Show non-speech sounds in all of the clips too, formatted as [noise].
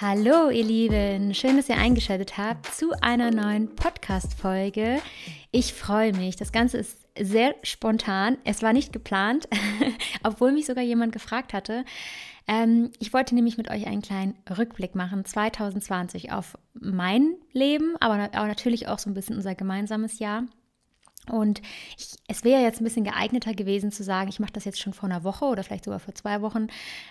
Hallo ihr Lieben, schön, dass ihr eingeschaltet habt zu einer neuen Podcast-Folge. Ich freue mich. Das Ganze ist sehr spontan. Es war nicht geplant, [laughs] obwohl mich sogar jemand gefragt hatte. Ähm, ich wollte nämlich mit euch einen kleinen Rückblick machen 2020 auf mein Leben, aber, aber natürlich auch so ein bisschen unser gemeinsames Jahr. Und ich, es wäre jetzt ein bisschen geeigneter gewesen zu sagen, ich mache das jetzt schon vor einer Woche oder vielleicht sogar vor zwei Wochen,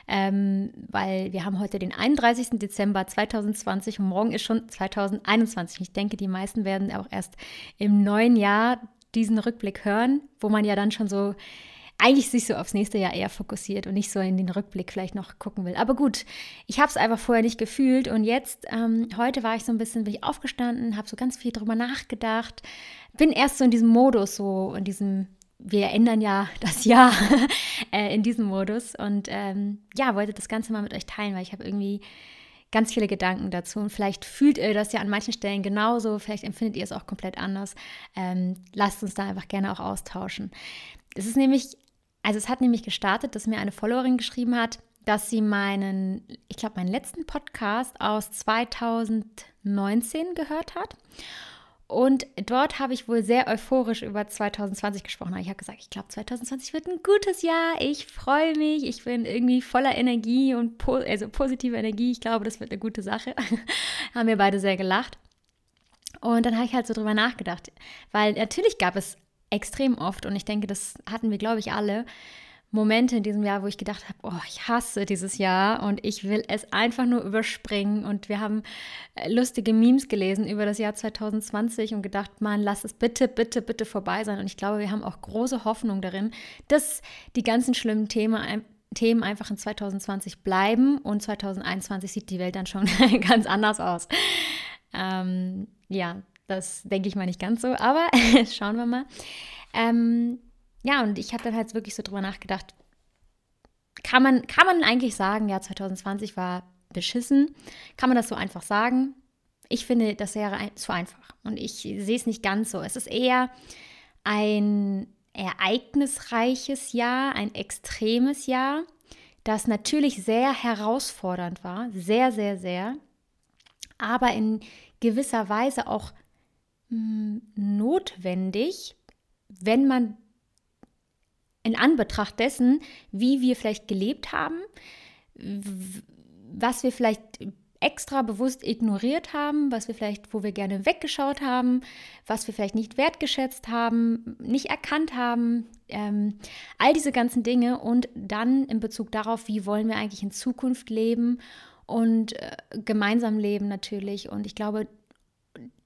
ähm, weil wir haben heute den 31. Dezember 2020 und morgen ist schon 2021. Ich denke, die meisten werden auch erst im neuen Jahr diesen Rückblick hören, wo man ja dann schon so eigentlich sich so aufs nächste Jahr eher fokussiert und nicht so in den Rückblick vielleicht noch gucken will. Aber gut, ich habe es einfach vorher nicht gefühlt und jetzt, ähm, heute war ich so ein bisschen, bin ich aufgestanden, habe so ganz viel drüber nachgedacht, bin erst so in diesem Modus, so in diesem wir ändern ja [laughs] das Jahr [laughs] äh, in diesem Modus und ähm, ja, wollte das Ganze mal mit euch teilen, weil ich habe irgendwie ganz viele Gedanken dazu und vielleicht fühlt ihr das ja an manchen Stellen genauso, vielleicht empfindet ihr es auch komplett anders. Ähm, lasst uns da einfach gerne auch austauschen. Es ist nämlich also es hat nämlich gestartet, dass mir eine Followerin geschrieben hat, dass sie meinen, ich glaube, meinen letzten Podcast aus 2019 gehört hat. Und dort habe ich wohl sehr euphorisch über 2020 gesprochen. Ich habe gesagt, ich glaube, 2020 wird ein gutes Jahr. Ich freue mich. Ich bin irgendwie voller Energie und po also positive Energie. Ich glaube, das wird eine gute Sache. [laughs] Haben wir beide sehr gelacht. Und dann habe ich halt so drüber nachgedacht, weil natürlich gab es extrem oft und ich denke, das hatten wir, glaube ich, alle. Momente in diesem Jahr, wo ich gedacht habe, oh, ich hasse dieses Jahr und ich will es einfach nur überspringen. Und wir haben äh, lustige Memes gelesen über das Jahr 2020 und gedacht, man, lass es bitte, bitte, bitte vorbei sein. Und ich glaube, wir haben auch große Hoffnung darin, dass die ganzen schlimmen Themen, Themen einfach in 2020 bleiben und 2021 sieht die Welt dann schon [laughs] ganz anders aus. Ähm, ja, das denke ich mal nicht ganz so, aber [laughs] schauen wir mal. Ähm, ja, und ich habe dann halt wirklich so drüber nachgedacht, kann man, kann man eigentlich sagen, ja, 2020 war beschissen? Kann man das so einfach sagen? Ich finde, das wäre zu einfach. Und ich sehe es nicht ganz so. Es ist eher ein ereignisreiches Jahr, ein extremes Jahr, das natürlich sehr herausfordernd war, sehr, sehr, sehr, aber in gewisser Weise auch notwendig, wenn man in Anbetracht dessen, wie wir vielleicht gelebt haben, was wir vielleicht extra bewusst ignoriert haben, was wir vielleicht, wo wir gerne weggeschaut haben, was wir vielleicht nicht wertgeschätzt haben, nicht erkannt haben, ähm, all diese ganzen Dinge und dann in Bezug darauf, wie wollen wir eigentlich in Zukunft leben und äh, gemeinsam leben natürlich. Und ich glaube,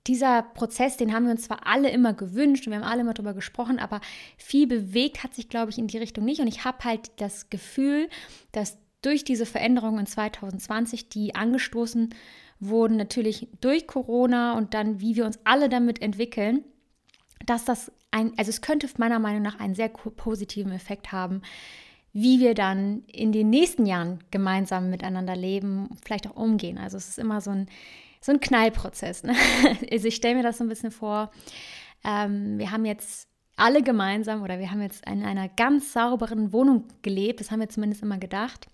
dieser Prozess, den haben wir uns zwar alle immer gewünscht und wir haben alle immer darüber gesprochen, aber viel bewegt hat sich, glaube ich, in die Richtung nicht. Und ich habe halt das Gefühl, dass durch diese Veränderungen in 2020, die angestoßen wurden, natürlich durch Corona und dann, wie wir uns alle damit entwickeln, dass das ein, also es könnte meiner Meinung nach einen sehr positiven Effekt haben, wie wir dann in den nächsten Jahren gemeinsam miteinander leben, vielleicht auch umgehen. Also es ist immer so ein so ein Knallprozess. Ne? [laughs] Also ich stelle mir das so ein bisschen vor. Ähm, wir haben jetzt alle gemeinsam oder wir haben jetzt in einer ganz sauberen Wohnung gelebt. Das haben wir zumindest immer gedacht.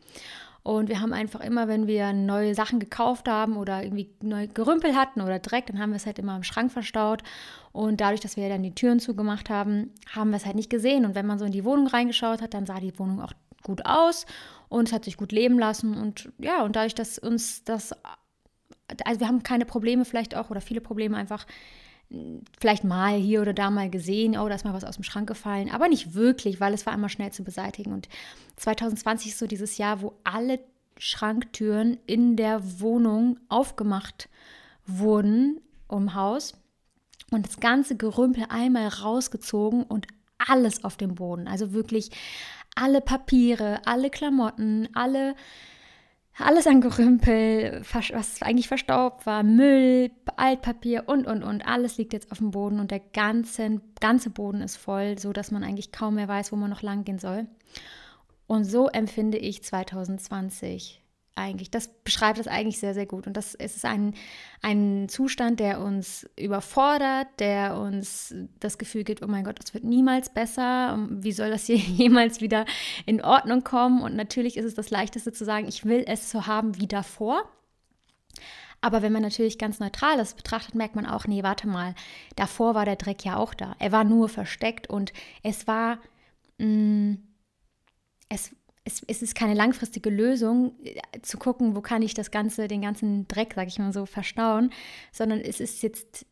Und wir haben einfach immer, wenn wir neue Sachen gekauft haben oder irgendwie neu Gerümpel hatten oder Dreck, dann haben wir es halt immer im Schrank verstaut. Und dadurch, dass wir dann die Türen zugemacht haben, haben wir es halt nicht gesehen. Und wenn man so in die Wohnung reingeschaut hat, dann sah die Wohnung auch gut aus und es hat sich gut leben lassen. Und ja, und dadurch, dass uns das also wir haben keine Probleme vielleicht auch oder viele Probleme einfach vielleicht mal hier oder da mal gesehen, oh, da ist mal was aus dem Schrank gefallen, aber nicht wirklich, weil es war immer schnell zu beseitigen. Und 2020 ist so dieses Jahr, wo alle Schranktüren in der Wohnung aufgemacht wurden um Haus und das ganze Gerümpel einmal rausgezogen und alles auf dem Boden. Also wirklich alle Papiere, alle Klamotten, alle alles an Gerümpel, was eigentlich verstaubt war, Müll, Altpapier und, und, und. Alles liegt jetzt auf dem Boden und der ganze, ganze Boden ist voll, so dass man eigentlich kaum mehr weiß, wo man noch lang gehen soll. Und so empfinde ich 2020 eigentlich. Das beschreibt das eigentlich sehr, sehr gut. Und das ist ein, ein Zustand, der uns überfordert, der uns das Gefühl gibt, oh mein Gott, es wird niemals besser. Wie soll das hier [laughs] jemals wieder in Ordnung kommen? Und natürlich ist es das Leichteste zu sagen, ich will es so haben wie davor. Aber wenn man natürlich ganz neutral das betrachtet, merkt man auch, nee, warte mal, davor war der Dreck ja auch da. Er war nur versteckt und es war, mh, mm, es, es, es ist keine langfristige Lösung, äh, zu gucken, wo kann ich das Ganze, den ganzen Dreck, sag ich mal so, verstauen, sondern es ist jetzt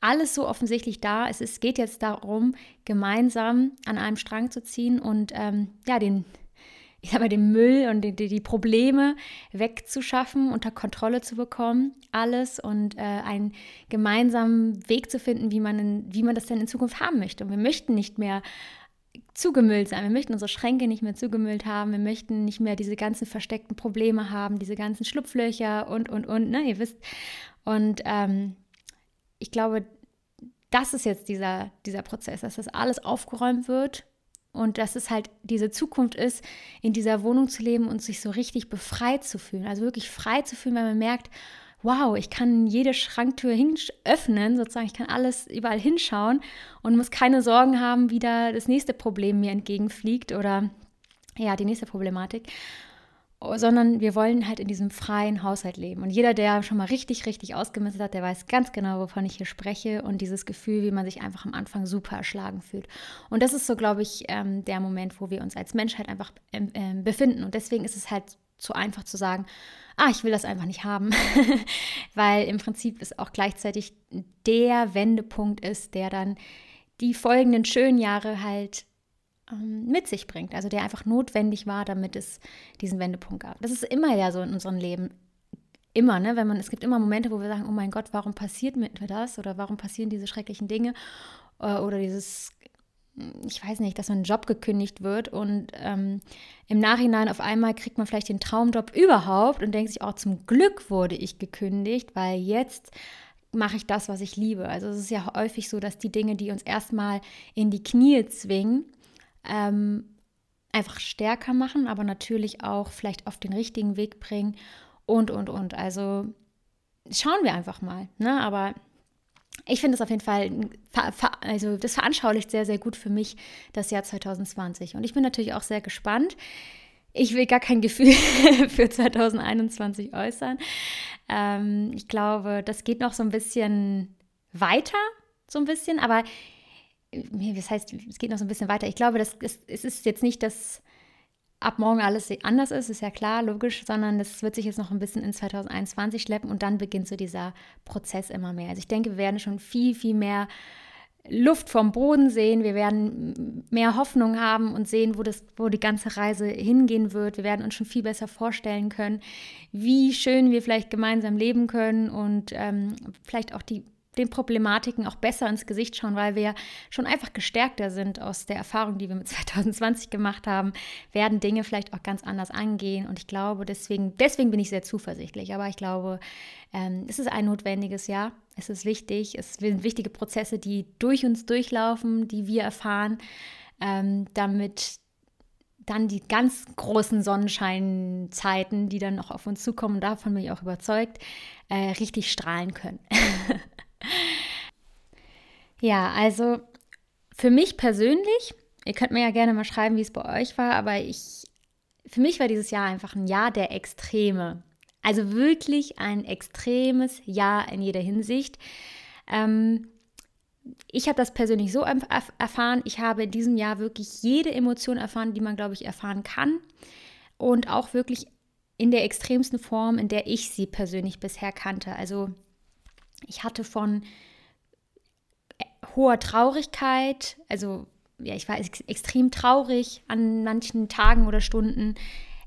alles so offensichtlich da. Es ist, geht jetzt darum, gemeinsam an einem Strang zu ziehen und ähm, ja, den, ich sag mal, den Müll und die, die, Probleme wegzuschaffen, unter Kontrolle zu bekommen, alles und äh, einen gemeinsamen Weg zu finden, wie man, in, wie man das denn in Zukunft haben möchte. Und wir möchten nicht mehr zugemüllt sein. Wir möchten unsere Schränke nicht mehr zugemüllt haben. Wir möchten nicht mehr diese ganzen versteckten Probleme haben, diese ganzen Schlupflöcher und, und, und, ne, ihr wisst. Und ähm, ich glaube, das ist jetzt dieser, dieser Prozess, dass das alles aufgeräumt wird und dass es halt diese Zukunft ist, in dieser Wohnung zu leben und sich so richtig befreit zu fühlen. Also wirklich frei zu fühlen, weil man merkt, wow, ich kann jede Schranktür öffnen, sozusagen, ich kann alles überall hinschauen und muss keine Sorgen haben, wie da das nächste Problem mir entgegenfliegt oder ja, die nächste Problematik sondern wir wollen halt in diesem freien Haushalt leben. Und jeder, der schon mal richtig, richtig ausgemistet hat, der weiß ganz genau, wovon ich hier spreche und dieses Gefühl, wie man sich einfach am Anfang super erschlagen fühlt. Und das ist so, glaube ich, ähm, der Moment, wo wir uns als Menschheit einfach ähm, ähm, befinden. Und deswegen ist es halt zu einfach zu sagen, ah, ich will das einfach nicht haben, [laughs] weil im Prinzip es auch gleichzeitig der Wendepunkt ist, der dann die folgenden schönen Jahre halt ähm, mit sich bringt, also der einfach notwendig war, damit es diesen Wendepunkt gab. Das ist immer ja so in unserem Leben. Immer, ne? Wenn man, es gibt immer Momente, wo wir sagen, oh mein Gott, warum passiert mir das? Oder warum passieren diese schrecklichen Dinge? Äh, oder dieses, ich weiß nicht, dass so ein Job gekündigt wird und ähm, im Nachhinein auf einmal kriegt man vielleicht den Traumjob überhaupt und denkt sich, oh, zum Glück wurde ich gekündigt, weil jetzt mache ich das, was ich liebe. Also es ist ja häufig so, dass die Dinge, die uns erstmal in die Knie zwingen, ähm, einfach stärker machen, aber natürlich auch vielleicht auf den richtigen Weg bringen und, und, und. Also schauen wir einfach mal. Ne? Aber ich finde es auf jeden Fall, also das veranschaulicht sehr, sehr gut für mich das Jahr 2020. Und ich bin natürlich auch sehr gespannt. Ich will gar kein Gefühl [laughs] für 2021 äußern. Ähm, ich glaube, das geht noch so ein bisschen weiter, so ein bisschen, aber das heißt, es geht noch so ein bisschen weiter. Ich glaube, das ist, es ist jetzt nicht, dass ab morgen alles anders ist, ist ja klar, logisch, sondern das wird sich jetzt noch ein bisschen in 2021 schleppen und dann beginnt so dieser Prozess immer mehr. Also ich denke, wir werden schon viel, viel mehr Luft vom Boden sehen, wir werden mehr Hoffnung haben und sehen, wo, das, wo die ganze Reise hingehen wird. Wir werden uns schon viel besser vorstellen können, wie schön wir vielleicht gemeinsam leben können und ähm, vielleicht auch die den Problematiken auch besser ins Gesicht schauen, weil wir schon einfach gestärkter sind aus der Erfahrung, die wir mit [laughs] 2020 gemacht haben, werden Dinge vielleicht auch ganz anders angehen. Und ich glaube, deswegen, deswegen bin ich sehr zuversichtlich. Aber ich glaube, ähm, es ist ein notwendiges Jahr. Es ist wichtig. Es sind wichtige Prozesse, die durch uns durchlaufen, die wir erfahren, ähm, damit dann die ganz großen Sonnenscheinzeiten, die dann noch auf uns zukommen, davon bin ich auch überzeugt, äh, richtig strahlen können. [laughs] Ja, also für mich persönlich, ihr könnt mir ja gerne mal schreiben, wie es bei euch war, aber ich, für mich war dieses Jahr einfach ein Jahr der Extreme. Also wirklich ein extremes Jahr in jeder Hinsicht. Ähm, ich habe das persönlich so erfahren. Ich habe in diesem Jahr wirklich jede Emotion erfahren, die man, glaube ich, erfahren kann. Und auch wirklich in der extremsten Form, in der ich sie persönlich bisher kannte. Also ich hatte von hoher Traurigkeit, also ja, ich war ex extrem traurig an manchen Tagen oder Stunden,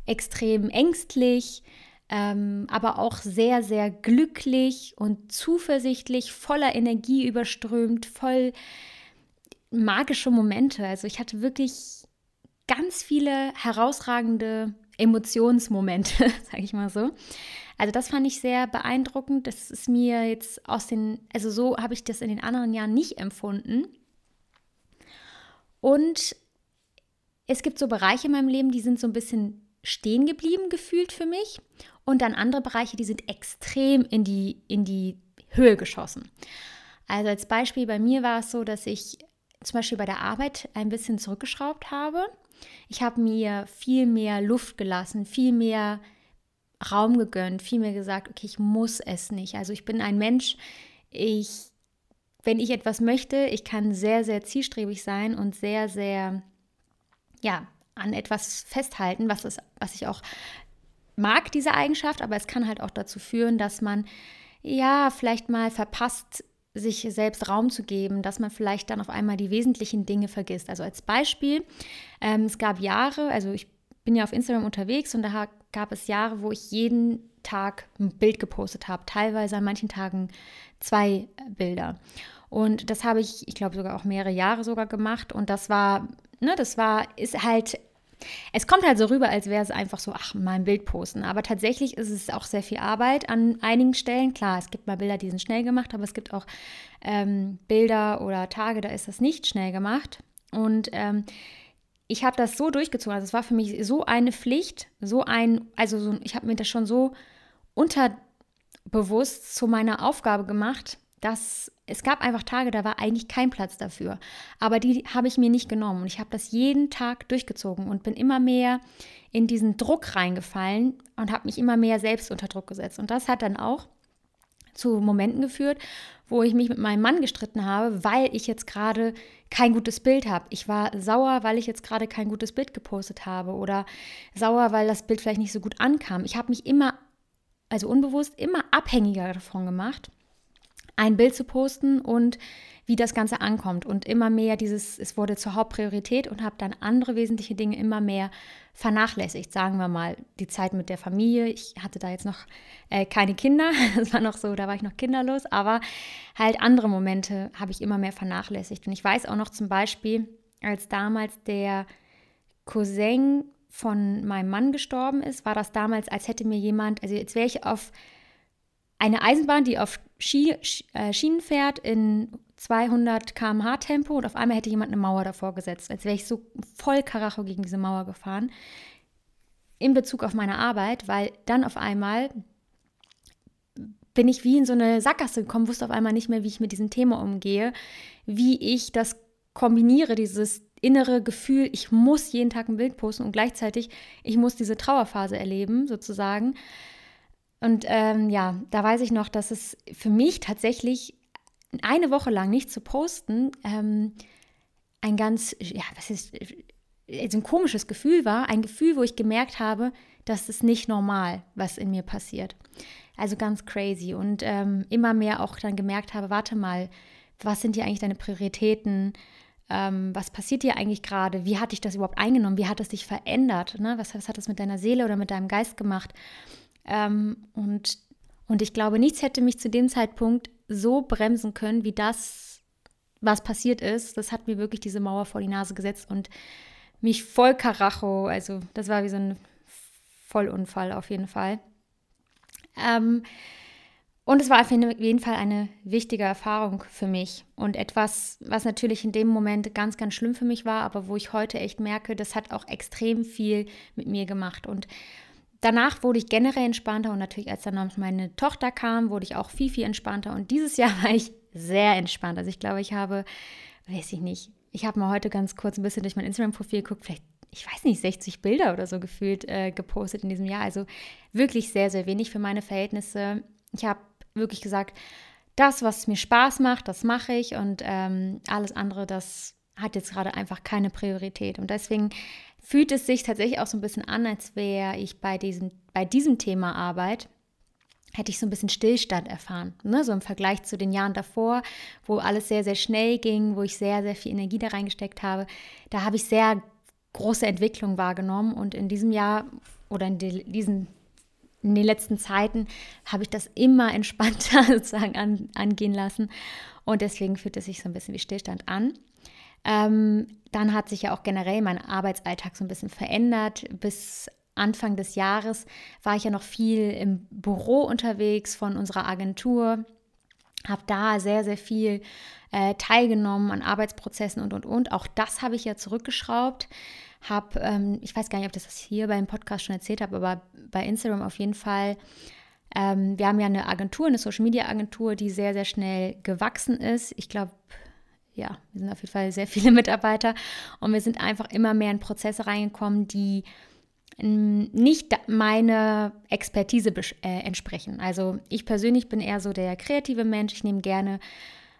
extrem ängstlich, ähm, aber auch sehr, sehr glücklich und zuversichtlich, voller Energie überströmt, voll magische Momente. Also ich hatte wirklich ganz viele herausragende Emotionsmomente, [laughs] sage ich mal so. Also das fand ich sehr beeindruckend. Das ist mir jetzt aus den, also so habe ich das in den anderen Jahren nicht empfunden. Und es gibt so Bereiche in meinem Leben, die sind so ein bisschen stehen geblieben gefühlt für mich. Und dann andere Bereiche, die sind extrem in die, in die Höhe geschossen. Also als Beispiel bei mir war es so, dass ich zum Beispiel bei der Arbeit ein bisschen zurückgeschraubt habe. Ich habe mir viel mehr Luft gelassen, viel mehr Raum gegönnt, viel mehr gesagt, okay, ich muss es nicht. Also ich bin ein Mensch, ich, wenn ich etwas möchte, ich kann sehr, sehr zielstrebig sein und sehr, sehr, ja, an etwas festhalten, was, es, was ich auch mag, diese Eigenschaft, aber es kann halt auch dazu führen, dass man ja vielleicht mal verpasst, sich selbst Raum zu geben, dass man vielleicht dann auf einmal die wesentlichen Dinge vergisst. Also als Beispiel, ähm, es gab Jahre, also ich bin ja auf Instagram unterwegs und da gab es Jahre, wo ich jeden Tag ein Bild gepostet habe, teilweise an manchen Tagen zwei Bilder. Und das habe ich, ich glaube sogar auch mehrere Jahre sogar gemacht und das war, ne, das war, ist halt es kommt halt so rüber, als wäre es einfach so, ach, mal ein Bild posten. Aber tatsächlich ist es auch sehr viel Arbeit an einigen Stellen. Klar, es gibt mal Bilder, die sind schnell gemacht, aber es gibt auch ähm, Bilder oder Tage, da ist das nicht schnell gemacht. Und ähm, ich habe das so durchgezogen. Also es war für mich so eine Pflicht, so ein, also so, ich habe mir das schon so unterbewusst zu meiner Aufgabe gemacht, dass es gab einfach Tage, da war eigentlich kein Platz dafür. Aber die habe ich mir nicht genommen. Und ich habe das jeden Tag durchgezogen und bin immer mehr in diesen Druck reingefallen und habe mich immer mehr selbst unter Druck gesetzt. Und das hat dann auch zu Momenten geführt, wo ich mich mit meinem Mann gestritten habe, weil ich jetzt gerade kein gutes Bild habe. Ich war sauer, weil ich jetzt gerade kein gutes Bild gepostet habe oder sauer, weil das Bild vielleicht nicht so gut ankam. Ich habe mich immer, also unbewusst, immer abhängiger davon gemacht ein Bild zu posten und wie das Ganze ankommt. Und immer mehr dieses, es wurde zur Hauptpriorität und habe dann andere wesentliche Dinge immer mehr vernachlässigt. Sagen wir mal, die Zeit mit der Familie. Ich hatte da jetzt noch äh, keine Kinder. [laughs] Das war noch so, da war ich noch kinderlos. Aber halt andere Momente habe ich immer mehr vernachlässigt. Und ich weiß auch noch zum Beispiel, als damals der Cousin von meinem Mann gestorben ist, war das damals, als hätte mir jemand, also jetzt wäre ich auf eine Eisenbahn, die auf Ski, äh, Schienen fährt in 200 km/h Tempo und auf einmal hätte jemand eine Mauer davor gesetzt, als wäre ich so voll Karacho gegen diese Mauer gefahren. In Bezug auf meine Arbeit, weil dann auf einmal bin ich wie in so eine Sackgasse gekommen, wusste auf einmal nicht mehr, wie ich mit diesem Thema umgehe, wie ich das kombiniere, dieses innere Gefühl, ich muss jeden Tag ein Bild posten und gleichzeitig, ich muss diese Trauerphase erleben, sozusagen. Und ähm, ja, da weiß ich noch, dass es für mich tatsächlich eine Woche lang nicht zu posten ähm, ein ganz, ja, was ist, äh, ein komisches Gefühl war. Ein Gefühl, wo ich gemerkt habe, das ist nicht normal, was in mir passiert. Also ganz crazy. Und ähm, immer mehr auch dann gemerkt habe, warte mal, was sind hier eigentlich deine Prioritäten? Ähm, was passiert dir eigentlich gerade? Wie hat dich das überhaupt eingenommen? Wie hat es dich verändert? Ne? Was, was hat das mit deiner Seele oder mit deinem Geist gemacht? Ähm, und, und ich glaube, nichts hätte mich zu dem Zeitpunkt so bremsen können, wie das, was passiert ist. Das hat mir wirklich diese Mauer vor die Nase gesetzt und mich voll Karacho, also das war wie so ein Vollunfall auf jeden Fall. Ähm, und es war auf jeden Fall eine wichtige Erfahrung für mich und etwas, was natürlich in dem Moment ganz, ganz schlimm für mich war, aber wo ich heute echt merke, das hat auch extrem viel mit mir gemacht. Und Danach wurde ich generell entspannter und natürlich, als dann noch meine Tochter kam, wurde ich auch viel, viel entspannter. Und dieses Jahr [laughs] war ich sehr entspannt. Also ich glaube, ich habe, weiß ich nicht, ich habe mal heute ganz kurz ein bisschen durch mein Instagram-Profil geguckt, vielleicht, ich weiß nicht, 60 Bilder oder so gefühlt äh, gepostet in diesem Jahr. Also wirklich sehr, sehr wenig für meine Verhältnisse. Ich habe wirklich gesagt, das, was mir Spaß macht, das mache ich und ähm, alles andere, das hat jetzt gerade einfach keine Priorität. Und deswegen fühlt es sich tatsächlich auch so ein bisschen an, als wäre ich bei diesem, bei diesem Thema Arbeit, hätte ich so ein bisschen Stillstand erfahren. Ne? So im Vergleich zu den Jahren davor, wo alles sehr, sehr schnell ging, wo ich sehr, sehr viel Energie da reingesteckt habe. Da habe ich sehr große Entwicklung wahrgenommen und in diesem Jahr oder in diesen in den letzten Zeiten habe ich das immer [laughs] entspannter sozusagen an, angehen lassen und deswegen fühlt es sich so ein bisschen wie Stillstand an. Ähm, dann hat sich ja auch generell mein Arbeitsalltag so ein bisschen verändert. Bis Anfang des Jahres war ich ja noch viel im Büro unterwegs von unserer Agentur, habe da sehr, sehr viel äh, teilgenommen an Arbeitsprozessen und, und, und. Auch das habe ich ja zurückgeschraubt. Habe, ähm, ich weiß gar nicht, ob ich das hier beim Podcast schon erzählt habe, aber bei Instagram auf jeden Fall. Ähm, wir haben ja eine Agentur, eine Social Media Agentur, die sehr, sehr schnell gewachsen ist. Ich glaube, ja, wir sind auf jeden Fall sehr viele [laughs] Mitarbeiter und wir sind einfach immer mehr in Prozesse reingekommen, die nicht meine Expertise äh, entsprechen. Also ich persönlich bin eher so der kreative Mensch. Ich nehme gerne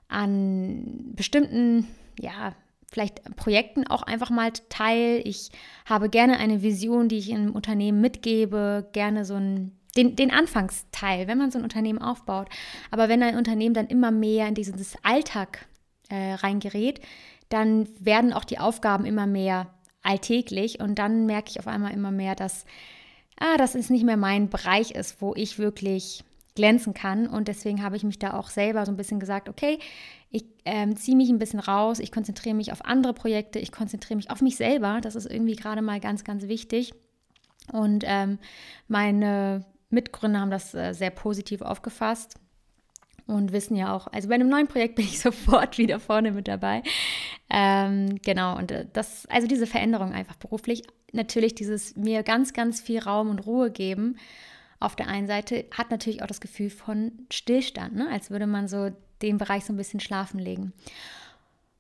an bestimmten, ja, vielleicht Projekten auch einfach mal teil. Ich habe gerne eine Vision, die ich im Unternehmen mitgebe, gerne so ein den, den Anfangsteil, wenn man so ein Unternehmen aufbaut. Aber wenn ein Unternehmen dann immer mehr in dieses Alltag äh, reingerät, dann werden auch die Aufgaben immer mehr alltäglich und dann merke ich auf einmal immer mehr, dass ah, das ist nicht mehr mein Bereich ist, wo ich wirklich glänzen kann. Und deswegen habe ich mich da auch selber so ein bisschen gesagt, okay, ich ähm, ziehe mich ein bisschen raus, ich konzentriere mich auf andere Projekte, ich konzentriere mich auf mich selber, das ist irgendwie gerade mal ganz, ganz wichtig. Und ähm, meine Mitgründer haben das äh, sehr positiv aufgefasst und wissen ja auch, also bei einem neuen Projekt [laughs] bin ich sofort wieder vorne mit dabei. Ähm, genau, und äh, das, also diese Veränderung einfach beruflich, natürlich dieses mir ganz, ganz viel Raum und Ruhe geben. Auf der einen Seite hat natürlich auch das Gefühl von Stillstand, ne? als würde man so den Bereich so ein bisschen schlafen legen.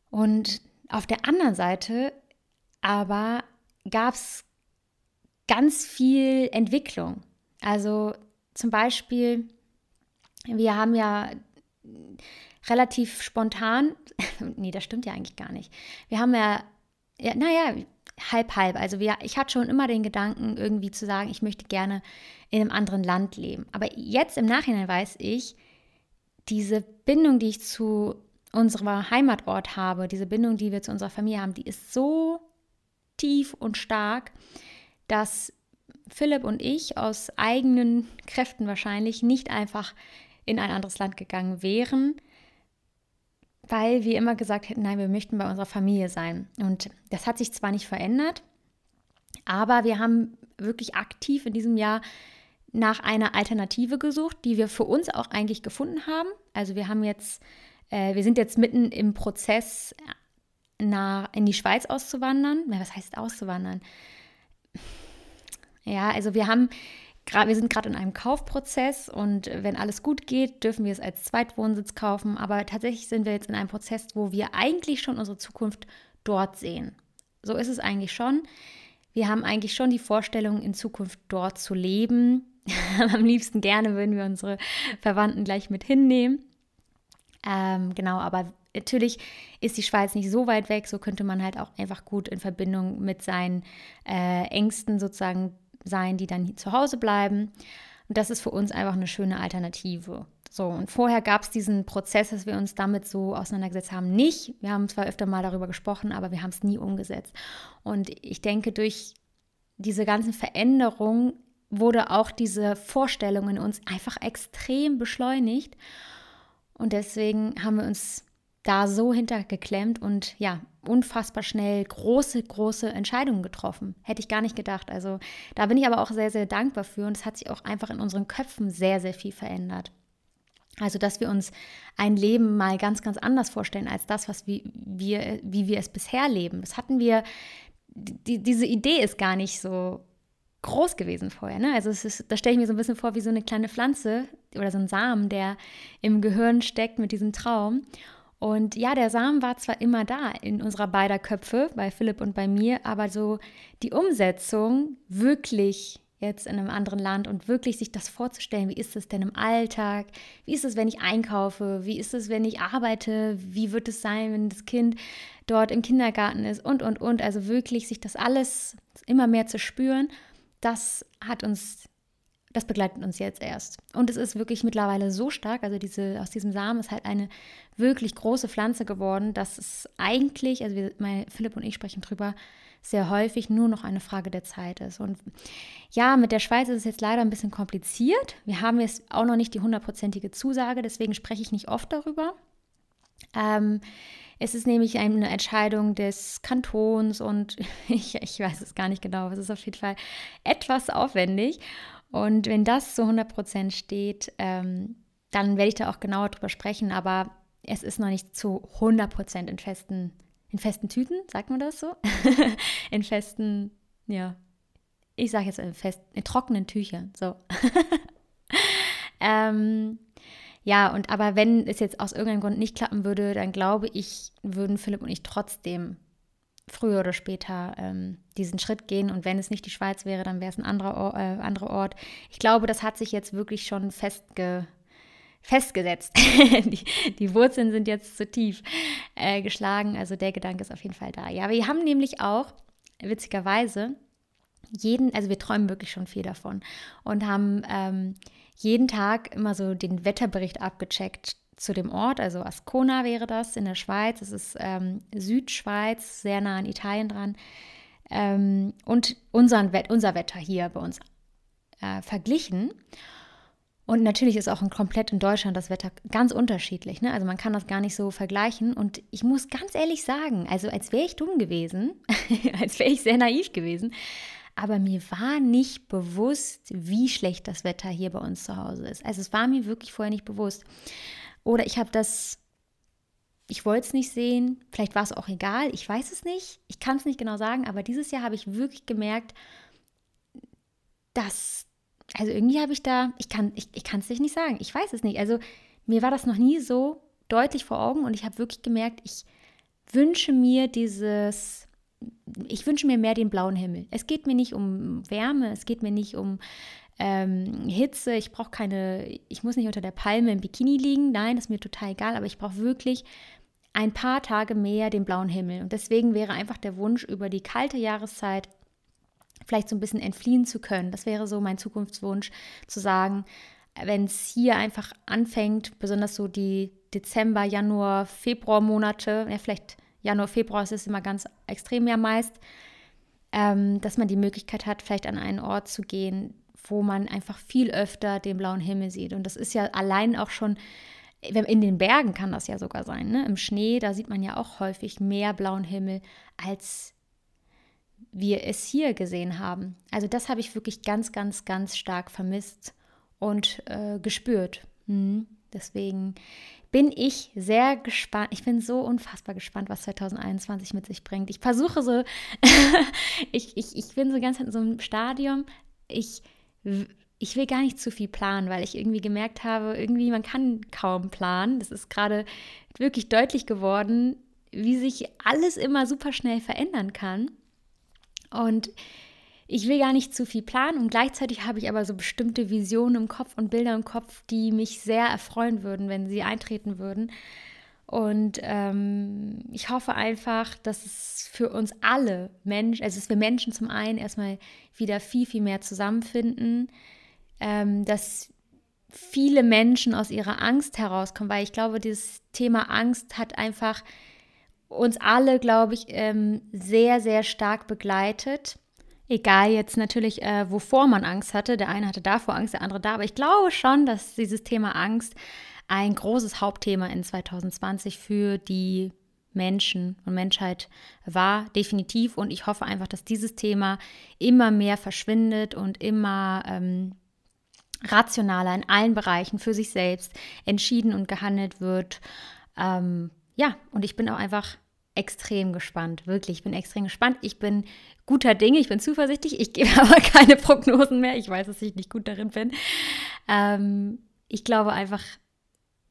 Und auf der anderen Seite aber gab es ganz viel Entwicklung. Also zum Beispiel wir haben ja relativ spontan, [laughs] nee, das stimmt ja eigentlich gar nicht. Wir haben ja, ja naja, halb, halb. Also wir, ich hatte schon immer den Gedanken, irgendwie zu sagen, ich möchte gerne in einem anderen Land leben. Aber jetzt im Nachhinein weiß ich, diese Bindung, die ich zu unserem Heimatort habe, diese Bindung, die wir zu unserer Familie haben, die ist so tief und stark, dass Philipp und ich aus eigenen Kräften wahrscheinlich nicht einfach in ein anderes Land gegangen wären, weil wir immer gesagt hätten, nein, wir möchten bei unserer Familie sein. Und das hat sich zwar nicht verändert, aber wir haben wirklich aktiv in diesem Jahr nach einer Alternative gesucht, die wir für uns auch eigentlich gefunden haben. Also wir haben jetzt, äh, wir sind jetzt mitten im Prozess, nach, in die Schweiz auszuwandern. Was heißt auszuwandern? Ja, also wir haben wir sind gerade in einem Kaufprozess und wenn alles gut geht, dürfen wir es als Zweitwohnsitz kaufen. Aber tatsächlich sind wir jetzt in einem Prozess, wo wir eigentlich schon unsere Zukunft dort sehen. So ist es eigentlich schon. Wir haben eigentlich schon die Vorstellung, in Zukunft dort zu leben. [laughs] Am liebsten gerne würden wir unsere Verwandten gleich mit hinnehmen. Ähm, genau, aber natürlich ist die Schweiz nicht so weit weg, so könnte man halt auch einfach gut in Verbindung mit seinen äh, Ängsten sozusagen sein, die dann zu Hause bleiben. Und das ist für uns einfach eine schöne Alternative. So, und vorher gab es diesen Prozess, dass wir uns damit so auseinandergesetzt haben, nicht. Wir haben zwar öfter mal darüber gesprochen, aber wir haben es nie umgesetzt. Und ich denke, durch diese ganzen Veränderungen wurde auch diese Vorstellung in uns einfach extrem beschleunigt. Und deswegen haben wir uns da so hintergeklemmt und ja, unfassbar schnell große, große Entscheidungen getroffen. Hätte ich gar nicht gedacht. Also da bin ich aber auch sehr, sehr dankbar für und es hat sich auch einfach in unseren Köpfen sehr, sehr viel verändert. Also, dass wir uns ein Leben mal ganz, ganz anders vorstellen als das, was wir, wir wie wir es bisher leben. Das hatten wir, die, diese Idee ist gar nicht so groß gewesen vorher. Ne? Also, ist, da stelle ich mir so ein bisschen vor wie so eine kleine Pflanze oder so ein Samen, der im Gehirn steckt mit diesem Traum. Und ja, der Samen war zwar immer da in unserer beider Köpfe, bei Philipp und bei mir, aber so die Umsetzung wirklich jetzt in einem anderen Land und wirklich sich das vorzustellen, wie ist es denn im Alltag, wie ist es, wenn ich einkaufe, wie ist es, wenn ich arbeite, wie wird es sein, wenn das Kind dort im Kindergarten ist? Und, und, und. Also wirklich sich das alles immer mehr zu spüren, das hat uns das begleitet uns jetzt erst. Und es ist wirklich mittlerweile so stark, also diese, aus diesem Samen ist halt eine wirklich große Pflanze geworden, dass es eigentlich, also wir, mein, Philipp und ich sprechen drüber, sehr häufig nur noch eine Frage der Zeit ist. Und ja, mit der Schweiz ist es jetzt leider ein bisschen kompliziert. Wir haben jetzt auch noch nicht die hundertprozentige Zusage, deswegen spreche ich nicht oft darüber. Ähm, es ist nämlich eine Entscheidung des Kantons und [laughs] ich, ich weiß es gar nicht genau, es ist auf jeden Fall etwas aufwendig. Und wenn das zu 100% steht, ähm, dann werde ich da auch genauer drüber sprechen. Aber es ist noch nicht zu 100 in festen, in festen Tüten, sagt man das so? [laughs] in festen, ja, ich sage jetzt in, fest, in trockenen Tüchern, so. [laughs] ähm, ja, und aber wenn es jetzt aus irgendeinem Grund nicht klappen würde, dann glaube ich, würden Philipp und ich trotzdem früher oder später ähm, diesen Schritt gehen. Und wenn es nicht die Schweiz wäre, dann wäre es ein anderer, äh, anderer Ort. Ich glaube, das hat sich jetzt wirklich schon festge festgesetzt. [laughs] die, die, Wurzeln sind jetzt zu tief äh, geschlagen. Also der Gedanke ist auf jeden Fall da. Ja, wir haben nämlich auch, witzigerweise, jeden, also wir träumen wirklich schon viel davon und haben ähm, jeden Tag immer so den Wetterbericht abgecheckt zu dem Ort, also Ascona wäre das in der Schweiz. Es ist ähm, Südschweiz, sehr nah an Italien dran. Ähm, und unseren, unser Wetter hier bei uns äh, verglichen. Und natürlich ist auch in, komplett in Deutschland das Wetter ganz unterschiedlich. Ne? Also man kann das gar nicht so vergleichen. Und ich muss ganz ehrlich sagen, also als wäre ich dumm gewesen, [laughs] als wäre ich sehr naiv gewesen, aber mir war nicht bewusst, wie schlecht das Wetter hier bei uns zu Hause ist. Also es war mir wirklich vorher nicht bewusst. Oder ich habe das, ich wollte es nicht sehen, vielleicht war es auch egal, ich weiß es nicht, ich kann es nicht genau sagen, aber dieses Jahr habe ich wirklich gemerkt, dass also irgendwie habe ich da, ich kann ich, ich es dich nicht sagen, ich weiß es nicht. Also mir war das noch nie so deutlich vor Augen und ich habe wirklich gemerkt, ich wünsche mir dieses, ich wünsche mir mehr den blauen Himmel. Es geht mir nicht um Wärme, es geht mir nicht um ähm, Hitze, ich brauche keine, ich muss nicht unter der Palme im Bikini liegen, nein, das ist mir total egal, aber ich brauche wirklich ein paar Tage mehr den blauen Himmel. Und deswegen wäre einfach der Wunsch über die kalte Jahreszeit vielleicht so ein bisschen entfliehen zu können. Das wäre so mein Zukunftswunsch, zu sagen, wenn es hier einfach anfängt, besonders so die Dezember, Januar, Februar Monate, ja, vielleicht Januar, Februar ist es immer ganz extrem ja meist, ähm, dass man die Möglichkeit hat, vielleicht an einen Ort zu gehen, wo man einfach viel öfter den blauen Himmel sieht. Und das ist ja allein auch schon, in den Bergen kann das ja sogar sein, ne? im Schnee, da sieht man ja auch häufig mehr blauen Himmel als wir es hier gesehen haben. Also das habe ich wirklich ganz, ganz, ganz stark vermisst und äh, gespürt. Mhm. Deswegen bin ich sehr gespannt. Ich bin so unfassbar gespannt, was 2021 mit sich bringt. Ich versuche so, [laughs] ich, ich, ich bin so ganz in so einem Stadium, ich, ich will gar nicht zu viel planen, weil ich irgendwie gemerkt habe, irgendwie man kann kaum planen. Das ist gerade wirklich deutlich geworden, wie sich alles immer super schnell verändern kann. Und ich will gar nicht zu viel planen und gleichzeitig habe ich aber so bestimmte Visionen im Kopf und Bilder im Kopf, die mich sehr erfreuen würden, wenn sie eintreten würden. Und ähm, ich hoffe einfach, dass es für uns alle Menschen, also dass wir Menschen zum einen erstmal wieder viel, viel mehr zusammenfinden, ähm, dass viele Menschen aus ihrer Angst herauskommen, weil ich glaube, dieses Thema Angst hat einfach uns alle, glaube ich, ähm, sehr, sehr stark begleitet. Egal jetzt natürlich, äh, wovor man Angst hatte. Der eine hatte davor Angst, der andere da. Aber ich glaube schon, dass dieses Thema Angst ein großes Hauptthema in 2020 für die Menschen und Menschheit war, definitiv. Und ich hoffe einfach, dass dieses Thema immer mehr verschwindet und immer ähm, rationaler in allen Bereichen für sich selbst entschieden und gehandelt wird. Ähm, ja, und ich bin auch einfach extrem gespannt, wirklich. Ich bin extrem gespannt. Ich bin guter Dinge, ich bin zuversichtlich. Ich gebe [laughs] aber keine Prognosen mehr. Ich weiß, dass ich nicht gut darin bin. Ähm, ich glaube einfach,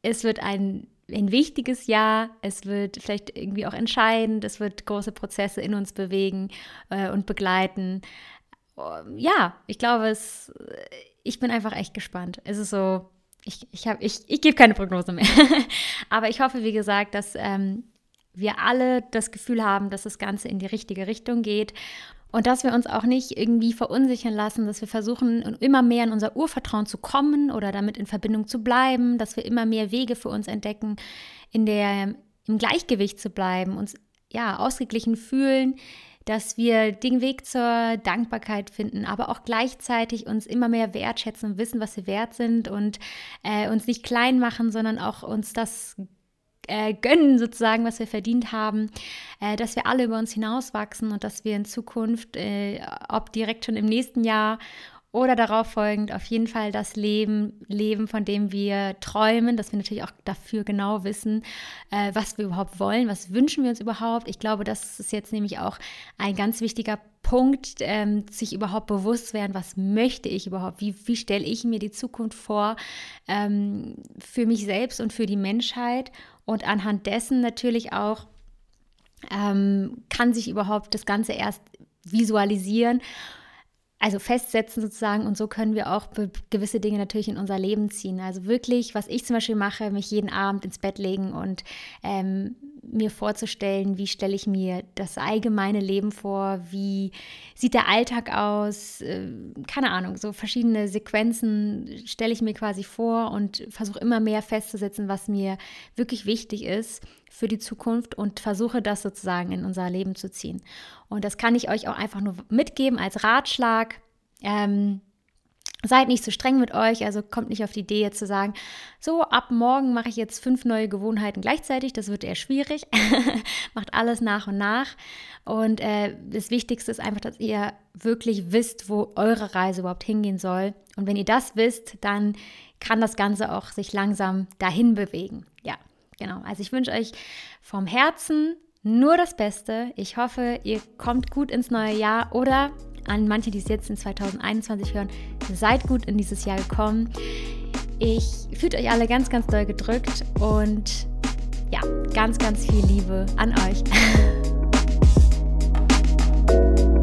es wird ein, ein wichtiges Jahr. Es wird vielleicht irgendwie auch entscheidend. Es wird große Prozesse in uns bewegen äh, und begleiten. Ja, ich glaube, es, ich bin einfach echt gespannt. Es ist so, ich, ich, ich, ich gebe keine Prognose mehr. [laughs] Aber ich hoffe, wie gesagt, dass ähm, wir alle das Gefühl haben, dass das Ganze in die richtige Richtung geht und dass wir uns auch nicht irgendwie verunsichern lassen, dass wir versuchen, immer mehr in unser Urvertrauen zu kommen oder damit in Verbindung zu bleiben, dass wir immer mehr Wege für uns entdecken, in der, im Gleichgewicht zu bleiben, uns ja ausgeglichen fühlen, dass wir den Weg zur Dankbarkeit finden, aber auch gleichzeitig uns immer mehr wertschätzen und wissen, was wir wert sind und äh, uns nicht klein machen, sondern auch uns das äh, gönnen, sozusagen, was wir verdient haben, äh, dass wir alle über uns hinauswachsen und dass wir in Zukunft, äh, ob direkt schon im nächsten Jahr oder darauf folgend auf jeden Fall das Leben leben, von dem wir träumen, dass wir natürlich auch dafür genau wissen, äh, was wir überhaupt wollen, was wünschen wir uns überhaupt. Ich glaube, das ist jetzt nämlich auch ein ganz wichtiger Punkt, ähm, sich überhaupt bewusst werden, was möchte ich überhaupt, wie, wie stelle ich mir die Zukunft vor ähm, für mich selbst und für die Menschheit und anhand dessen natürlich auch ähm, kann sich überhaupt das Ganze erst visualisieren also festsetzen sozusagen und so können wir auch gewisse Dinge natürlich in unser Leben ziehen. Also wirklich, was ich zum Beispiel mache, mich jeden Abend ins Bett legen und ähm, mir vorzustellen, wie stelle ich mir das allgemeine Leben vor, wie sieht der Alltag aus, äh, keine Ahnung, so verschiedene Sequenzen stelle ich mir quasi vor und versuche immer mehr festzusetzen, was mir wirklich wichtig ist für die Zukunft und versuche das sozusagen in unser Leben zu ziehen. Und das kann ich euch auch einfach nur mitgeben als Ratschlag. Ähm, Seid nicht so streng mit euch, also kommt nicht auf die Idee jetzt zu sagen, so ab morgen mache ich jetzt fünf neue Gewohnheiten gleichzeitig, das wird eher schwierig. [laughs] Macht alles nach und nach. Und äh, das Wichtigste ist einfach, dass ihr wirklich wisst, wo eure Reise überhaupt hingehen soll. Und wenn ihr das wisst, dann kann das Ganze auch sich langsam dahin bewegen. Ja, genau. Also ich wünsche euch vom Herzen nur das Beste. Ich hoffe, ihr kommt gut ins neue Jahr oder an manche, die es jetzt in 2021 hören, seid gut in dieses Jahr gekommen. Ich fühle euch alle ganz, ganz doll gedrückt und ja, ganz, ganz viel Liebe an euch. [laughs]